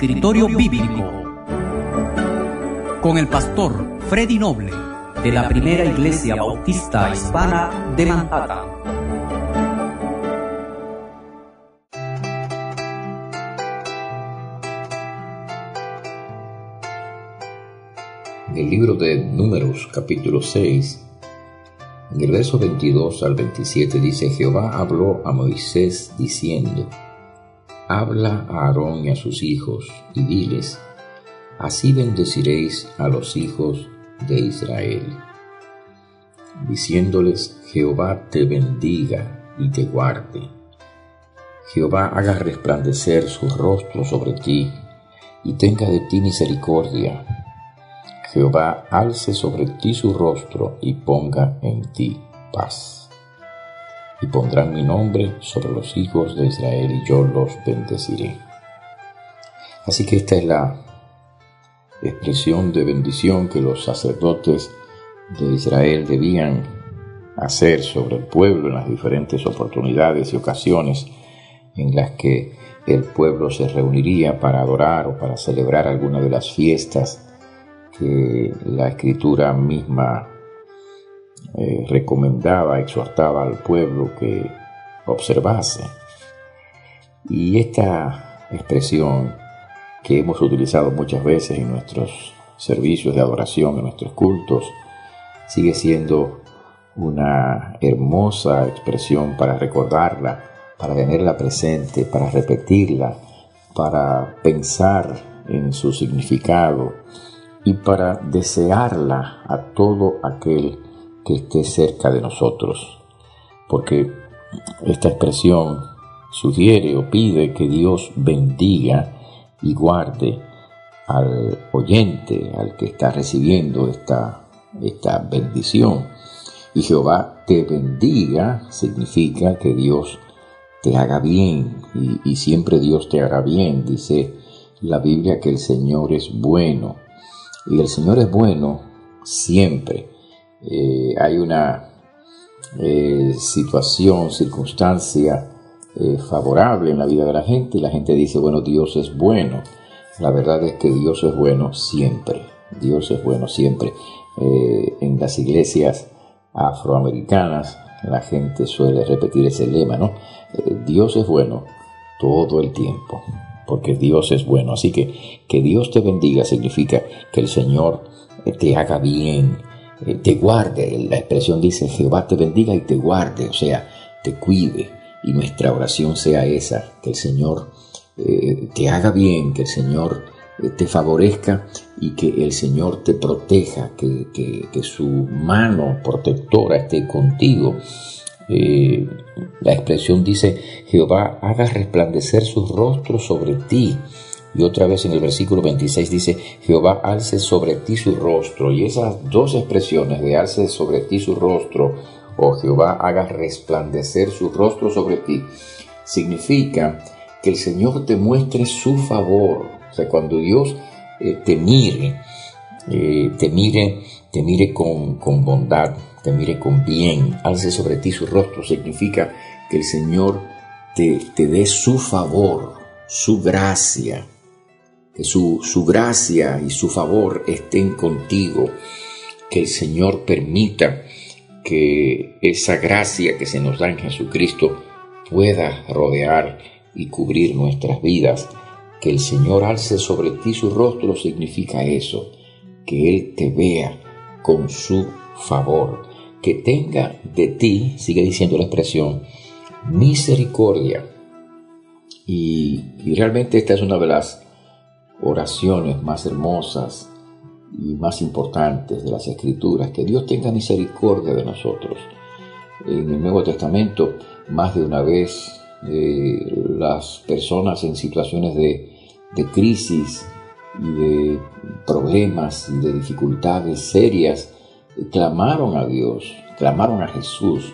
Escritorio Bíblico con el pastor Freddy Noble de la Primera Iglesia Bautista Hispana de Manhattan. El libro de Números capítulo 6, en el verso 22 al 27 dice, Jehová habló a Moisés diciendo, Habla a Aarón y a sus hijos, y diles, Así bendeciréis a los hijos de Israel, diciéndoles, Jehová te bendiga y te guarde. Jehová haga resplandecer su rostro sobre ti, y tenga de ti misericordia. Jehová alce sobre ti su rostro y ponga en ti paz y pondrán mi nombre sobre los hijos de Israel y yo los bendeciré. Así que esta es la expresión de bendición que los sacerdotes de Israel debían hacer sobre el pueblo en las diferentes oportunidades y ocasiones en las que el pueblo se reuniría para adorar o para celebrar alguna de las fiestas que la escritura misma eh, recomendaba, exhortaba al pueblo que observase. Y esta expresión que hemos utilizado muchas veces en nuestros servicios de adoración, en nuestros cultos, sigue siendo una hermosa expresión para recordarla, para tenerla presente, para repetirla, para pensar en su significado y para desearla a todo aquel que esté cerca de nosotros, porque esta expresión sugiere o pide que Dios bendiga y guarde al oyente, al que está recibiendo esta, esta bendición. Y Jehová te bendiga significa que Dios te haga bien y, y, siempre Dios te hará bien. Dice la Biblia que el Señor es bueno el Señor es bueno siempre. Eh, hay una eh, situación, circunstancia eh, favorable en la vida de la gente y la gente dice, bueno, Dios es bueno. La verdad es que Dios es bueno siempre. Dios es bueno siempre. en las iglesias afroamericanas la gente suele repetir ese lema, ¿no? Dios es bueno todo el tiempo, porque Dios es bueno. Así que que Dios te bendiga significa que el Señor te haga bien, eh, te guarde. La expresión dice, Jehová te bendiga y te guarde, o sea, te cuide. Y nuestra oración sea esa, que el Señor eh, te haga bien, que el Señor eh, te favorezca y que el Señor te proteja, que, su mano protectora esté contigo. La expresión dice, Jehová haga resplandecer su rostro sobre ti y otra vez en el versículo 26 dice, Jehová alce sobre ti su rostro. Y esas dos expresiones de alce sobre ti su rostro o Jehová haga resplandecer su rostro sobre ti, significa que el Señor te muestre su favor. O sea, cuando Dios eh, te mire, eh, te mire, te mire con, con bondad, te mire con bien, alce sobre ti su rostro, significa que el Señor te, dé su favor, su gracia, que su, su gracia y su favor estén contigo, que el Señor permita que esa gracia que se nos da en Jesucristo pueda rodear y cubrir nuestras vidas. Que el Señor alce sobre ti su rostro significa eso, que Él te vea con su favor, que tenga de ti, sigue diciendo la expresión, misericordia. Y, realmente esta es una de las oraciones más hermosas y más importantes de las Escrituras, que Dios tenga misericordia de nosotros. En el Nuevo Testamento, más de una vez, eh, las personas en situaciones de, crisis y de problemas y de dificultades serias clamaron a Dios, clamaron a Jesús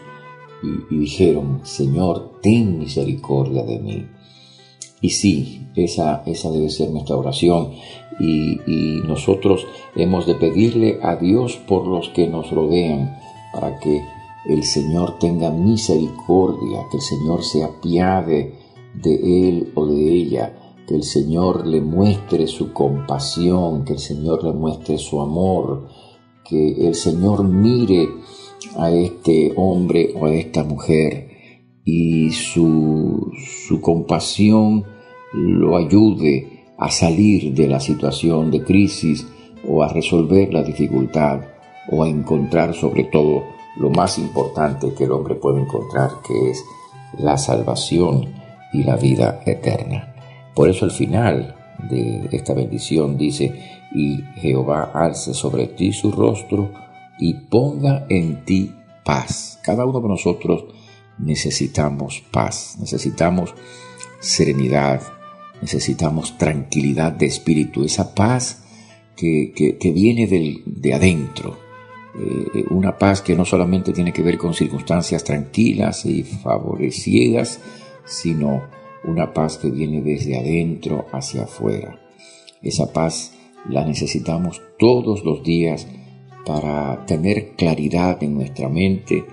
y, y dijeron, Señor, ten misericordia de mí. Y sí, esa, esa debe ser nuestra oración. Y, nosotros hemos de pedirle a Dios por los que nos rodean, para que el Señor tenga misericordia, que el Señor se apiade de él o de ella, que el Señor le muestre su compasión, que el Señor le muestre su amor, que el Señor mire a este hombre o a esta mujer y su, su compasión lo ayude a salir de la situación de crisis o a resolver la dificultad o a encontrar sobre todo lo más importante que el hombre puede encontrar que es la salvación y la vida eterna. Por eso el final de esta bendición dice, y Jehová alce sobre ti su rostro y ponga en ti paz. Cada uno de nosotros necesitamos paz, necesitamos serenidad, necesitamos tranquilidad de espíritu, esa paz que, viene de adentro, eh, una paz que no solamente tiene que ver con circunstancias tranquilas y favorecidas, sino una paz que viene desde adentro hacia afuera. Esa paz la necesitamos todos los días para tener claridad en nuestra mente,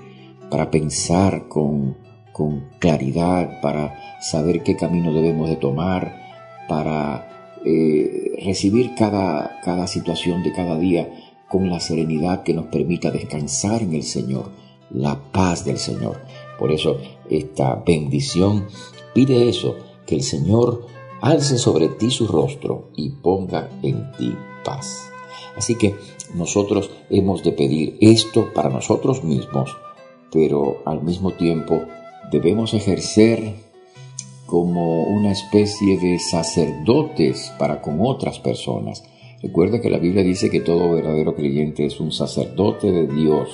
para pensar con, claridad, para saber qué camino debemos de tomar, para eh, recibir cada, cada situación de cada día con la serenidad que nos permita descansar en el Señor, la paz del Señor. Por eso esta bendición pide eso, que el Señor alce sobre ti su rostro y ponga en ti paz. Así que nosotros hemos de pedir esto para nosotros mismos, pero al mismo tiempo debemos ejercer como una especie de sacerdotes para con otras personas. Recuerda que la Biblia dice que todo verdadero creyente es un sacerdote de Dios,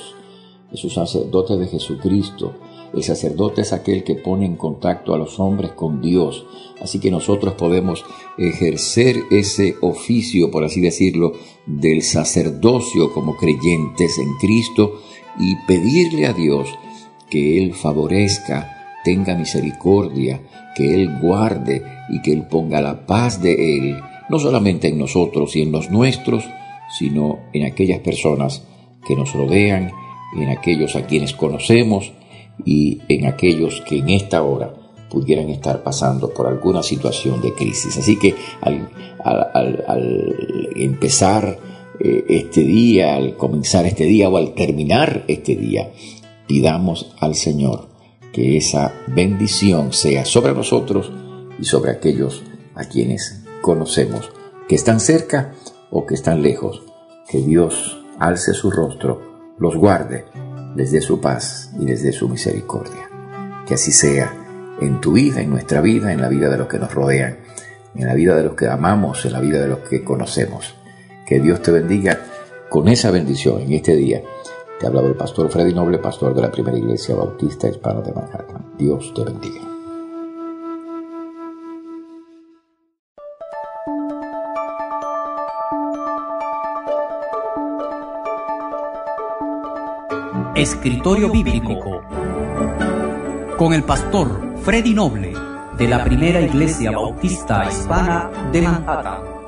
es un sacerdote de Jesucristo. El sacerdote es aquel que pone en contacto a los hombres con Dios. Así que nosotros podemos ejercer ese oficio, por así decirlo, del sacerdocio como creyentes en Cristo y pedirle a Dios que Él favorezca, tenga misericordia, que Él guarde y que Él ponga la paz de Él, no solamente en nosotros y en los nuestros, sino en aquellas personas que nos rodean, en aquellos a quienes conocemos y en aquellos que en esta hora pudieran estar pasando por alguna situación de crisis. Así que al, empezar eh, este día, al comenzar este día o al terminar este día, pidamos al Señor que esa bendición sea sobre nosotros y sobre aquellos a quienes conocemos, que están cerca o que están lejos. Que Dios alce su rostro, los guarde desde su paz y desde su misericordia. Que así sea en tu vida, en nuestra vida, en la vida de los que nos rodean, en la vida de los que amamos, en la vida de los que conocemos. Que Dios te bendiga con esa bendición en este día. Te ha hablado el pastor Freddy Noble, pastor de la primera iglesia bautista hispana de Manhattan. Dios te bendiga. Escritorio Bíblico con el pastor Freddy Noble de la Primera Iglesia Bautista Hispana de Manhattan.